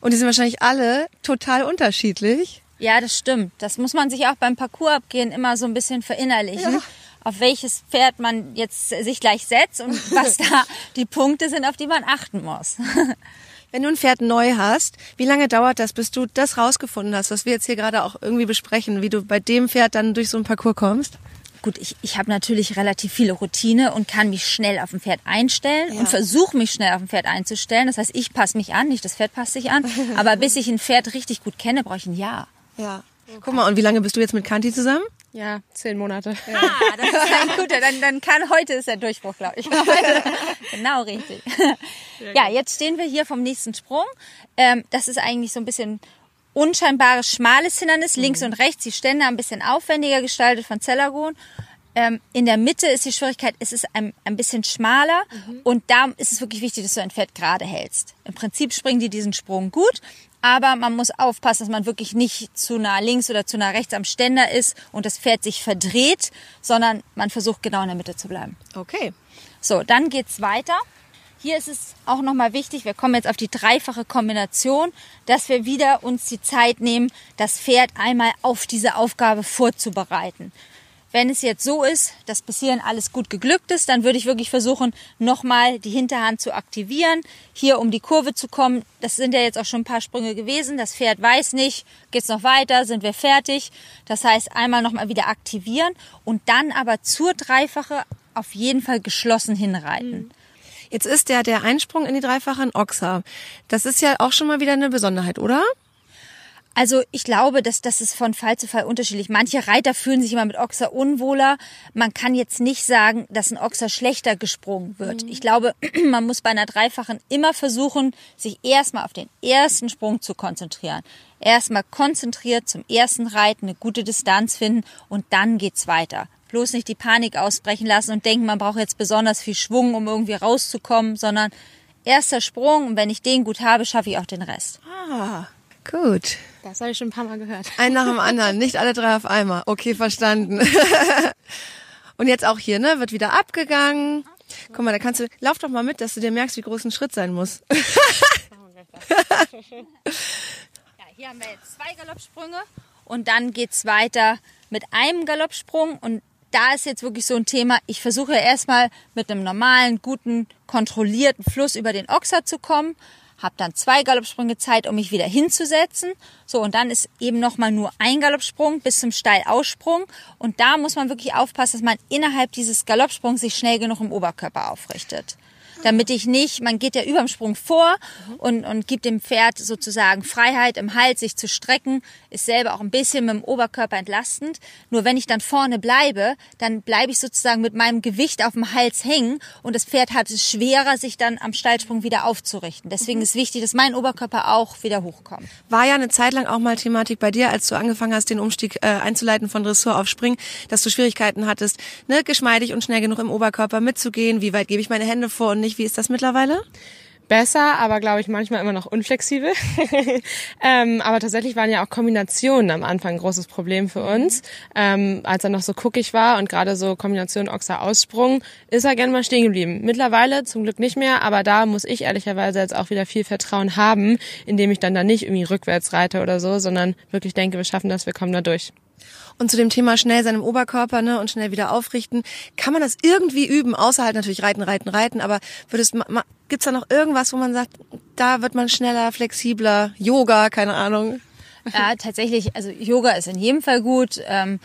Und die sind wahrscheinlich alle total unterschiedlich. Ja, das stimmt. Das muss man sich auch beim Parcours abgehen immer so ein bisschen verinnerlichen. Auf welches Pferd man jetzt sich gleich setzt und <laughs> was da die Punkte sind, auf die man achten muss. <laughs> Wenn du ein Pferd neu hast, wie lange dauert das, bis du das rausgefunden hast, was wir jetzt hier gerade auch irgendwie besprechen, wie du bei dem Pferd dann durch so einen Parcours kommst? Gut, ich, ich habe natürlich relativ viele Routine und kann mich schnell auf ein Pferd einstellen und versuche mich schnell auf ein Pferd einzustellen. Das heißt, ich passe mich an, nicht das Pferd passt sich an. <laughs> Aber bis ich ein Pferd richtig gut kenne, brauche ich ein Jahr. Ja. Guck mal, und wie lange bist du jetzt mit Kanti zusammen? Ja, zehn Monate. Ah, das ist ein guter. Dann, dann kann heute ist der Durchbruch, glaube ich. <laughs> genau richtig. Ja, jetzt stehen wir hier vom nächsten Sprung. Ähm, das ist eigentlich so ein bisschen unscheinbares, schmales Hindernis, links und rechts, die Ständer ein bisschen aufwendiger gestaltet von Zellagon. Ähm, in der Mitte ist die Schwierigkeit, es ist ein, ein bisschen schmaler und da ist es wirklich wichtig, dass du ein Pferd gerade hältst. Im Prinzip springen die diesen Sprung gut, aber man muss aufpassen, dass man wirklich nicht zu nah links oder zu nah rechts am Ständer ist und das Pferd sich verdreht, sondern man versucht genau in der Mitte zu bleiben. Okay. So, dann geht's weiter. Hier ist es auch nochmal wichtig, wir kommen jetzt auf die dreifache Kombination, dass wir wieder uns die Zeit nehmen, das Pferd einmal auf diese Aufgabe vorzubereiten. Wenn es jetzt so ist, dass bis hierhin alles gut geglückt ist, dann würde ich wirklich versuchen, nochmal die Hinterhand zu aktivieren, hier um die Kurve zu kommen. Das sind ja jetzt auch schon ein paar Sprünge gewesen. Das Pferd weiß nicht, geht's noch weiter, sind wir fertig. Das heißt, einmal nochmal wieder aktivieren und dann aber zur Dreifache auf jeden Fall geschlossen hinreiten. Jetzt ist der, der Einsprung in die Dreifache ein Ochser. Das ist ja auch schon mal wieder eine Besonderheit, oder? Also ich glaube, dass das ist von Fall zu Fall unterschiedlich. Manche Reiter fühlen sich immer mit Ochser unwohler. Man kann jetzt nicht sagen, dass ein Ochser schlechter gesprungen wird. Ich glaube, <clears throat> man muss bei einer Dreifachen immer versuchen, sich erstmal auf den ersten Sprung zu konzentrieren. Erstmal konzentriert zum ersten Reiten eine gute Distanz finden und dann geht's weiter. Bloß nicht die Panik ausbrechen lassen und denken, man braucht jetzt besonders viel Schwung, um irgendwie rauszukommen, sondern erster Sprung und wenn ich den gut habe, schaffe ich auch den Rest. Ah, gut. Das habe ich schon ein paar Mal gehört. Ein nach dem anderen, nicht alle drei auf einmal. Okay, verstanden. <laughs> Und jetzt auch hier, ne, wird wieder abgegangen. Guck mal, da kannst du, lauf doch mal mit, dass du dir merkst, wie groß ein Schritt sein muss. <laughs> Ja, hier haben wir jetzt zwei Galoppsprünge und dann geht's weiter mit einem Galoppsprung und da ist jetzt wirklich so ein Thema, ich versuche erstmal mit einem normalen, guten, kontrollierten Fluss über den Ochser zu kommen, habe dann zwei Galoppsprünge Zeit, um mich wieder hinzusetzen. So, und dann ist eben nochmal nur ein Galoppsprung bis zum Steilaussprung. Und da muss man wirklich aufpassen, dass man innerhalb dieses Galoppsprungs sich schnell genug im Oberkörper aufrichtet. Damit ich nicht, man geht ja überm Sprung vor und, und gibt dem Pferd sozusagen Freiheit im Hals, sich zu strecken, ist selber auch ein bisschen mit dem Oberkörper entlastend. Nur wenn ich dann vorne bleibe, dann bleibe ich sozusagen mit meinem Gewicht auf dem Hals hängen und das Pferd hat es schwerer, sich dann am Steilsprung wieder aufzurichten. Deswegen ist wichtig, dass mein Oberkörper auch wieder hochkommt. War ja eine Zeit lang auch mal Thematik bei dir, als du angefangen hast, den Umstieg äh, einzuleiten von Dressur auf Spring, dass du Schwierigkeiten hattest, ne, geschmeidig und schnell genug im Oberkörper mitzugehen. Wie weit gebe ich meine Hände vor und nicht? Wie ist das mittlerweile? besser, aber glaube ich manchmal immer noch unflexibel. <laughs> ähm, aber tatsächlich waren ja auch Kombinationen am Anfang ein großes Problem für uns. Ähm, als er noch so guckig war und gerade so Kombination Ochser-Aussprung, ist er gerne mal stehen geblieben. Mittlerweile zum Glück nicht mehr, aber da muss ich ehrlicherweise jetzt auch wieder viel Vertrauen haben, indem ich dann da nicht irgendwie rückwärts reite oder so, sondern wirklich denke, wir schaffen das, wir kommen da durch. Und zu dem Thema schnell seinem Oberkörper ne, und schnell wieder aufrichten, kann man das irgendwie üben, außer halt natürlich reiten, reiten, reiten, aber würdest, gibt's da noch irgendwas, wo man sagt, da wird man schneller, flexibler, Yoga, keine Ahnung? Ja, <laughs> tatsächlich, also Yoga ist in jedem Fall gut. Ähm,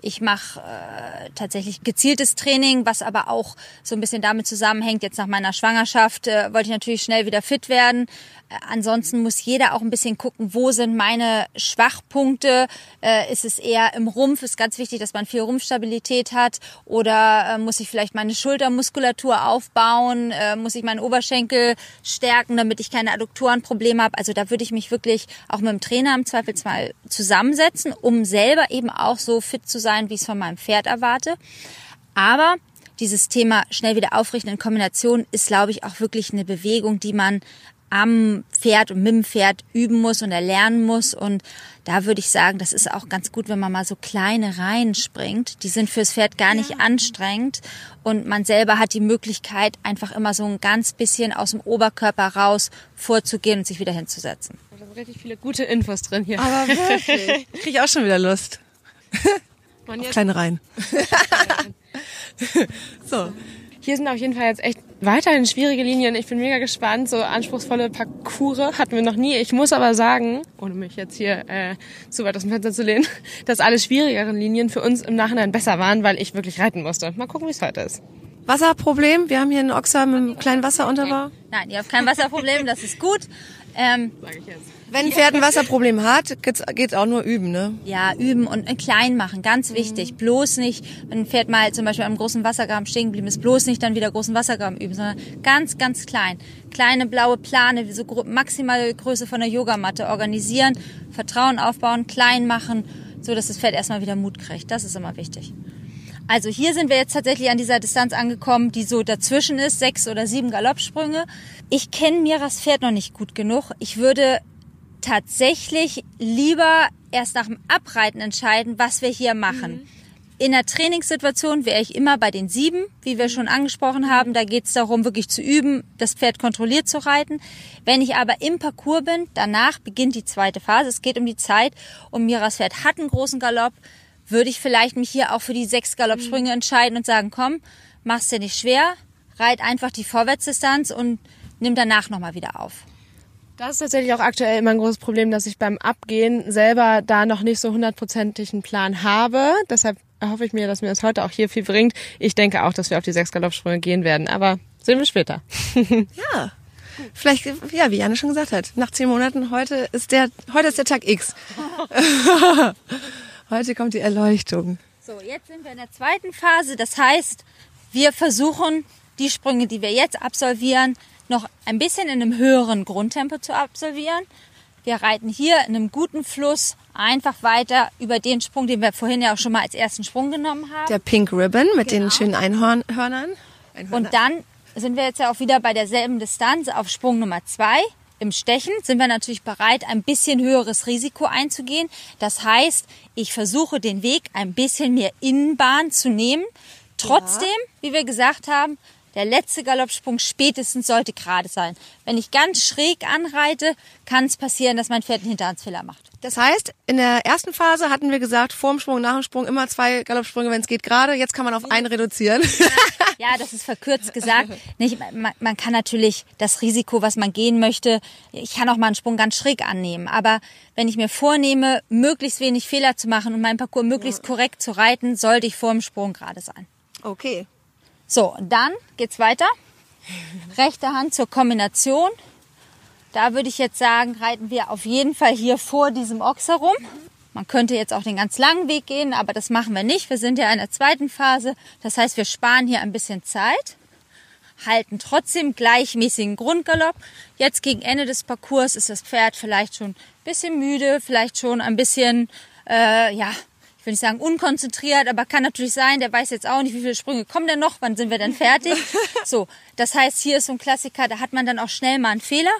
ich mache äh, tatsächlich gezieltes Training, was aber auch so ein bisschen damit zusammenhängt. Jetzt nach meiner Schwangerschaft äh, wollte ich natürlich schnell wieder fit werden. Äh, ansonsten muss jeder auch ein bisschen gucken, wo sind meine Schwachpunkte. Äh, ist es eher im Rumpf? Ist ganz wichtig, dass man viel Rumpfstabilität hat. Oder äh, muss ich vielleicht meine Schultermuskulatur aufbauen? Äh, muss ich meinen Oberschenkel stärken, damit ich keine Adduktorenprobleme habe? Also da würde ich mich wirklich auch mit dem Trainer im Zweifelsfall zusammensetzen, um selber eben auch so fit zu sein, wie ich es von meinem Pferd erwarte. Aber dieses Thema schnell wieder aufrichten in Kombination ist, glaube ich, auch wirklich eine Bewegung, die man am Pferd und mit dem Pferd üben muss und erlernen muss. Und da würde ich sagen, das ist auch ganz gut, wenn man mal so kleine Reihen springt. Die sind fürs Pferd gar nicht ja. anstrengend. Und man selber hat die Möglichkeit, einfach immer so ein ganz bisschen aus dem Oberkörper raus vorzugehen und sich wieder hinzusetzen. Da sind richtig viele gute Infos drin hier. Aber wirklich. <laughs> Krieg ich auch schon wieder Lust. Auf kleine Reihen. <laughs> so. Hier sind auf jeden Fall jetzt echt weiterhin schwierige Linien. Ich bin mega gespannt. So anspruchsvolle Parcours hatten wir noch nie. Ich muss aber sagen, ohne mich jetzt hier äh, zu weit aus dem Fenster zu lehnen, <laughs> dass alle schwierigeren Linien für uns im Nachhinein besser waren, weil ich wirklich reiten musste. Mal gucken, wie es heute ist. Wasserproblem? Wir haben hier einen Ochser mit einem kleinen Wasserunterbau. Nein, ihr habt kein Wasserproblem, das ist gut. Ähm, Sag ich jetzt. Wenn ein Pferd ein Wasserproblem hat, geht's, geht's auch nur üben, ne? Ja, üben und klein machen, ganz wichtig. Mhm. Bloß nicht, wenn ein Pferd mal zum Beispiel am großen Wassergraben stehen geblieben ist, bloß nicht dann wieder großen Wassergraben üben, sondern ganz, ganz klein. Kleine blaue Plane, so maximale Größe von der Yogamatte organisieren, Vertrauen aufbauen, klein machen, so dass das Pferd erstmal wieder Mut kriegt. Das ist immer wichtig. Also hier sind wir jetzt tatsächlich an dieser Distanz angekommen, die so dazwischen ist, sechs oder sieben Galoppsprünge. Ich kenne Miras Pferd noch nicht gut genug. Ich würde tatsächlich lieber erst nach dem Abreiten entscheiden, was wir hier machen. Mhm. In der Trainingssituation wäre ich immer bei den sieben, wie wir schon angesprochen haben. Da geht es darum, wirklich zu üben, das Pferd kontrolliert zu reiten. Wenn ich aber im Parcours bin, danach beginnt die zweite Phase. Es geht um die Zeit und Miras Pferd hat einen großen Galopp. Würde ich vielleicht mich hier auch für die sechs Galoppsprünge mhm. entscheiden und sagen, komm, mach's dir nicht schwer, reit einfach die Vorwärtsdistanz und nimm danach nochmal wieder auf. Das ist tatsächlich auch aktuell immer ein großes Problem, dass ich beim Abgehen selber da noch nicht so hundertprozentigen Plan habe. Deshalb hoffe ich mir, dass mir das heute auch hier viel bringt. Ich denke auch, dass wir auf die sechs Galoppsprünge gehen werden, aber sehen wir später. <laughs> ja. Vielleicht, ja, wie Janne schon gesagt hat, nach zehn Monaten, heute ist der, heute ist der Tag X. <laughs> heute kommt die Erleuchtung. So, jetzt sind wir in der zweiten Phase. Das heißt, wir versuchen, die Sprünge, die wir jetzt absolvieren, noch ein bisschen in einem höheren Grundtempo zu absolvieren. Wir reiten hier in einem guten Fluss einfach weiter über den Sprung, den wir vorhin ja auch schon mal als ersten Sprung genommen haben. Der Pink Ribbon mit genau. den schönen Einhornern. Einhörner. Und dann sind wir jetzt ja auch wieder bei derselben Distanz auf Sprung Nummer zwei. Im Stechen sind wir natürlich bereit, ein bisschen höheres Risiko einzugehen. Das heißt, ich versuche den Weg ein bisschen mehr Innenbahn zu nehmen. Trotzdem, ja. wie wir gesagt haben, der letzte Galoppsprung spätestens sollte gerade sein. Wenn ich ganz schräg anreite, kann es passieren, dass mein Pferd einen Hinterhandsfehler macht. Das heißt, in der ersten Phase hatten wir gesagt, vorm Sprung, nach dem Sprung immer zwei Galoppsprünge, wenn es geht gerade. Jetzt kann man auf einen reduzieren. Ja, das ist verkürzt gesagt. Nicht, man, man kann natürlich das Risiko, was man gehen möchte, ich kann auch mal einen Sprung ganz schräg annehmen. Aber wenn ich mir vornehme, möglichst wenig Fehler zu machen und meinen Parcours möglichst korrekt zu reiten, sollte ich vor dem Sprung gerade sein. Okay. So, dann geht's weiter. Rechte Hand zur Kombination. Da würde ich jetzt sagen, reiten wir auf jeden Fall hier vor diesem Ochs herum. Man könnte jetzt auch den ganz langen Weg gehen, aber das machen wir nicht. Wir sind ja in der zweiten Phase. Das heißt, wir sparen hier ein bisschen Zeit, halten trotzdem gleichmäßigen Grundgalopp. Jetzt gegen Ende des Parcours ist das Pferd vielleicht schon ein bisschen müde, vielleicht schon ein bisschen, äh, ja, ich will nicht sagen unkonzentriert, aber kann natürlich sein, der weiß jetzt auch nicht, wie viele Sprünge kommen denn noch, wann sind wir denn fertig. <laughs> so, das heißt, hier ist so ein Klassiker, da hat man dann auch schnell mal einen Fehler,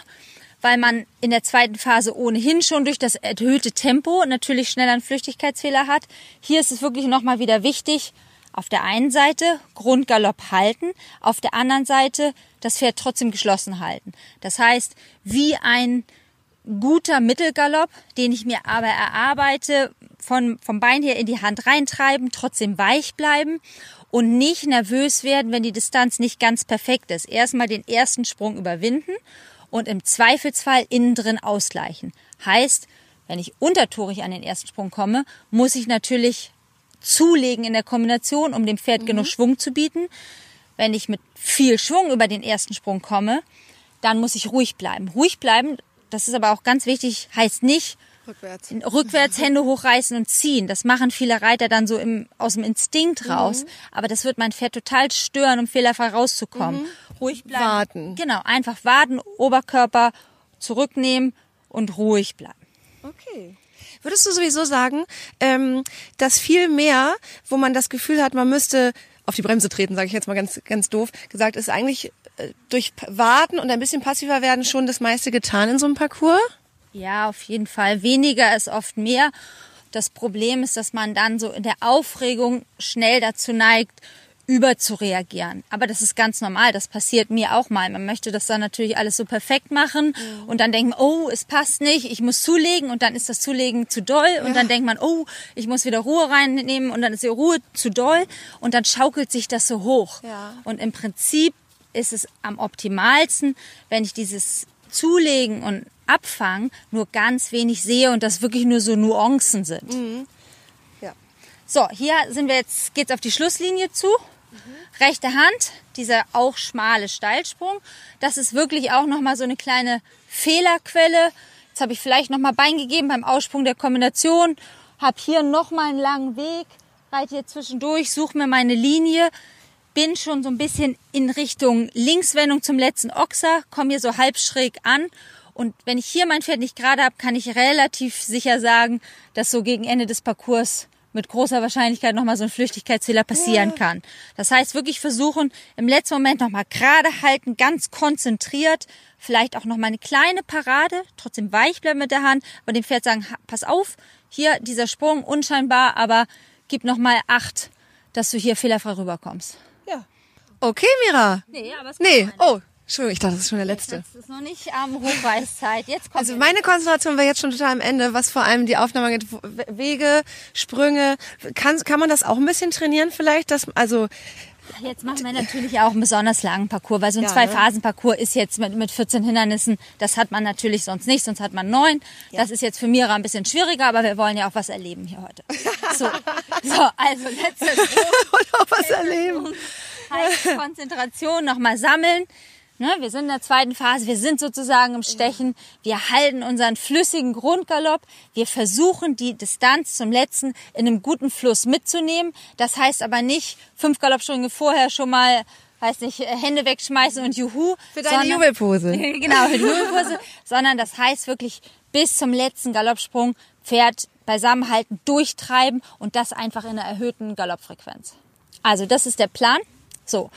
weil man in der zweiten Phase ohnehin schon durch das erhöhte Tempo natürlich schneller einen Flüchtigkeitsfehler hat. Hier ist es wirklich nochmal wieder wichtig, auf der einen Seite Grundgalopp halten, auf der anderen Seite das Pferd trotzdem geschlossen halten. Das heißt, wie ein guter Mittelgalopp, den ich mir aber erarbeite, von, vom Bein her in die Hand reintreiben, trotzdem weich bleiben und nicht nervös werden, wenn die Distanz nicht ganz perfekt ist. Erstmal den ersten Sprung überwinden und im Zweifelsfall innen drin ausgleichen. Heißt, wenn ich untertorig an den ersten Sprung komme, muss ich natürlich zulegen in der Kombination, um dem Pferd mhm. genug Schwung zu bieten. Wenn ich mit viel Schwung über den ersten Sprung komme, dann muss ich ruhig bleiben. Ruhig bleiben, das ist aber auch ganz wichtig, heißt nicht, Rückwärts. Rückwärts <laughs> Hände hochreißen und ziehen. Das machen viele Reiter dann so im, aus dem Instinkt mhm. raus. Mhm. Aber das wird mein Pferd total stören, um fehlerfrei rauszukommen. Mhm. Ruhig bleiben. Warten. Genau, einfach warten, Oberkörper zurücknehmen und ruhig bleiben. Okay. Würdest du sowieso sagen, ähm, dass viel mehr, wo man das Gefühl hat, man müsste auf die Bremse treten, sage ich jetzt mal ganz, ganz doof gesagt, ist eigentlich äh, durch Warten und ein bisschen passiver werden schon das meiste getan in so einem Parcours? Ja, auf jeden Fall. Weniger ist oft mehr. Das Problem ist, dass man dann so in der Aufregung schnell dazu neigt, überzureagieren. Aber das ist ganz normal. Das passiert mir auch mal. Man möchte das dann natürlich alles so perfekt machen mhm. und dann denkt man, oh, es passt nicht, ich muss zulegen und dann ist das Zulegen zu doll und ja. dann denkt man, oh, ich muss wieder Ruhe reinnehmen und dann ist die Ruhe zu doll und dann schaukelt sich das so hoch. Ja. Und im Prinzip ist es am optimalsten, wenn ich dieses Zulegen und Abfangen nur ganz wenig sehe und das wirklich nur so Nuancen sind. Mhm. Ja. So, hier sind wir jetzt, geht's auf die Schlusslinie zu. Mhm. Rechte Hand, dieser auch schmale Steilsprung. Das ist wirklich auch nochmal so eine kleine Fehlerquelle. Jetzt habe ich vielleicht nochmal Bein gegeben beim Aussprung der Kombination. Habe hier nochmal einen langen Weg. Reite hier zwischendurch, suche mir meine Linie. Bin schon so ein bisschen in Richtung Linkswendung zum letzten Ochser. Komme hier so halb schräg an und wenn ich hier mein Pferd nicht gerade habe, kann ich relativ sicher sagen, dass so gegen Ende des Parcours mit großer Wahrscheinlichkeit nochmal so ein Flüchtigkeitsfehler passieren kann. Das heißt, wirklich versuchen, im letzten Moment nochmal gerade halten, ganz konzentriert, vielleicht auch nochmal eine kleine Parade, trotzdem weich bleiben mit der Hand, aber dem Pferd sagen, pass auf, hier dieser Sprung, unscheinbar, aber gib nochmal Acht, dass du hier fehlerfrei rüberkommst. Ja. Okay, Mira. Nee, aber es Nee, oh, Entschuldigung, ich dachte, das ist schon der letzte. Das ist noch nicht am ähm, Hochweißzeit. Jetzt kommt also meine Konzentration wäre jetzt schon total am Ende, was vor allem die Aufnahme angeht. Wege, Sprünge. Kann, kann man das auch ein bisschen trainieren vielleicht? Dass, also Jetzt machen wir natürlich auch einen besonders langen Parcours, weil so ein ja, Zwei-Phasen-Parcours ist jetzt mit, mit 14 Hindernissen, das hat man natürlich sonst nicht, sonst hat man neun. Ja. Das ist jetzt für Mira ein bisschen schwieriger, aber wir wollen ja auch was erleben hier heute. <laughs> So, so also letztes <laughs> Und auch was erleben. Heißt Konzentration, nochmal sammeln. Ne, wir sind in der zweiten Phase, wir sind sozusagen im Stechen, wir halten unseren flüssigen Grundgalopp, wir versuchen die Distanz zum letzten in einem guten Fluss mitzunehmen. Das heißt aber nicht fünf Galoppsprünge vorher schon mal weiß nicht, Hände wegschmeißen und Juhu. Für deine sondern, Jubelpose. <laughs> genau, für die Jubelpose. sondern das heißt wirklich bis zum letzten Galoppsprung Pferd beisammenhalten, durchtreiben und das einfach in einer erhöhten Galoppfrequenz. Also das ist der Plan. So.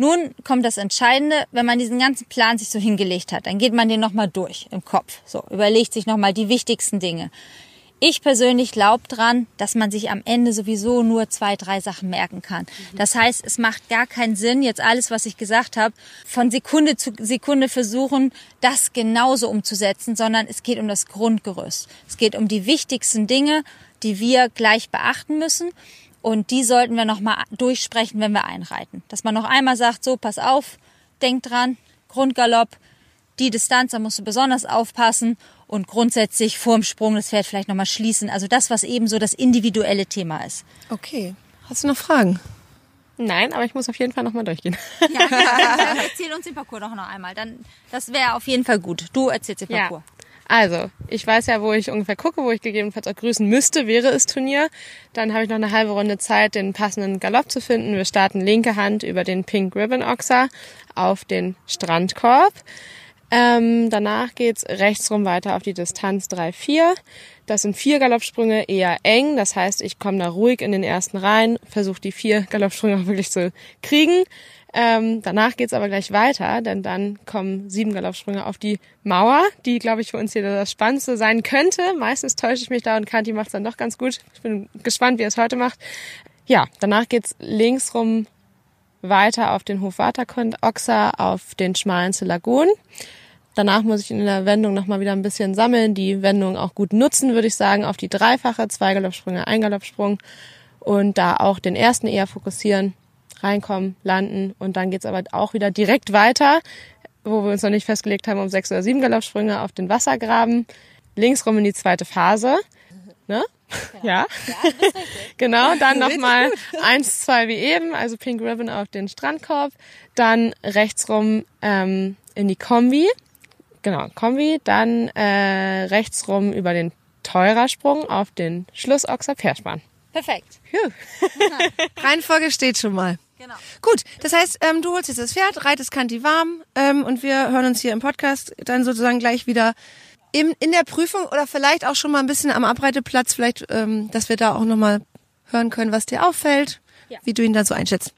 Nun kommt das Entscheidende, wenn man diesen ganzen Plan sich so hingelegt hat, dann geht man den nochmal durch im Kopf. So, überlegt sich nochmal die wichtigsten Dinge. Ich persönlich glaube dran, dass man sich am Ende sowieso nur zwei, drei Sachen merken kann. Das heißt, es macht gar keinen Sinn, jetzt alles, was ich gesagt habe, von Sekunde zu Sekunde versuchen, das genauso umzusetzen, sondern es geht um das Grundgerüst. Es geht um die wichtigsten Dinge, die wir gleich beachten müssen. Und die sollten wir nochmal durchsprechen, wenn wir einreiten. Dass man noch einmal sagt, so, pass auf, denk dran, Grundgalopp, die Distanz, da musst du besonders aufpassen und grundsätzlich vorm Sprung das Pferd vielleicht nochmal schließen. Also das, was eben so das individuelle Thema ist. Okay. Hast du noch Fragen? Nein, aber ich muss auf jeden Fall nochmal durchgehen. Ja, <laughs> erzähl uns den Parcours doch noch einmal. Dann, das wäre auf jeden Fall gut. Du erzählst den Parcours. Ja. Also, ich weiß ja, wo ich ungefähr gucke, wo ich gegebenenfalls auch grüßen müsste, wäre es Turnier. Dann habe ich noch eine halbe Runde Zeit, den passenden Galopp zu finden. Wir starten linke Hand über den Pink Ribbon Oxer auf den Strandkorb. Ähm, danach geht's rechtsrum weiter auf die Distanz 3-4. Das sind vier Galoppsprünge eher eng. Das heißt, ich komme da ruhig in den ersten rein, versuche die vier <laughs> Galoppsprünge auch wirklich zu kriegen. Ähm, danach geht's aber gleich weiter, denn dann kommen sieben Galoppsprünge auf die Mauer, die, glaube ich, für uns hier das Spannendste sein könnte. Meistens täusche ich mich da und Kanti macht's dann doch ganz gut. Ich bin gespannt, wie er es heute macht. Ja, danach geht's links rum weiter auf den Hof Waterkund Oxa, auf den schmalen Lagun. Danach muss ich in der Wendung nochmal wieder ein bisschen sammeln, die Wendung auch gut nutzen, würde ich sagen, auf die dreifache, zwei Galoppsprünge, ein Galoppsprung und da auch den ersten eher fokussieren, reinkommen, landen und dann geht's aber auch wieder direkt weiter, wo wir uns noch nicht festgelegt haben, um sechs oder sieben Galoppsprünge auf den Wassergraben, links rum in die zweite Phase, ne? <laughs> Ja. ja genau, dann nochmal eins, zwei wie eben, also Pink Ribbon auf den Strandkorb, dann rechts rum ähm, in die Kombi, genau, Kombi, dann äh, rechts rum über den Teurarsprung auf den Schlussochser Perspan. Perfekt. Reihenfolge steht schon mal. Genau. Gut, das heißt, ähm, du holst jetzt das Pferd, reitest Kanti warm ähm, und wir hören uns hier im Podcast dann sozusagen gleich wieder im, in der Prüfung oder vielleicht auch schon mal ein bisschen am Abreiteplatz, vielleicht, ähm, dass wir da auch nochmal hören können, was dir auffällt, ja. wie du ihn dann so einschätzt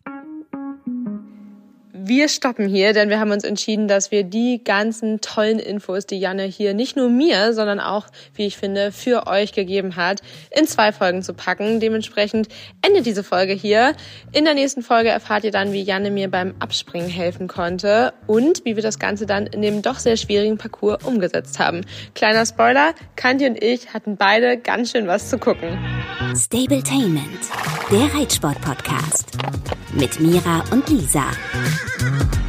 wir stoppen hier, denn wir haben uns entschieden, dass wir die ganzen tollen Infos, die Janne hier nicht nur mir, sondern auch, wie ich finde, für euch gegeben hat, in zwei Folgen zu packen. Dementsprechend endet diese Folge hier. In der nächsten Folge erfahrt ihr dann, wie Janne mir beim Abspringen helfen konnte und wie wir das Ganze dann in dem doch sehr schwierigen Parcours umgesetzt haben. Kleiner Spoiler, Kanti und ich hatten beide ganz schön was zu gucken. Stabletainment, der Reitsport-Podcast mit Mira und Lisa. Mm-hmm.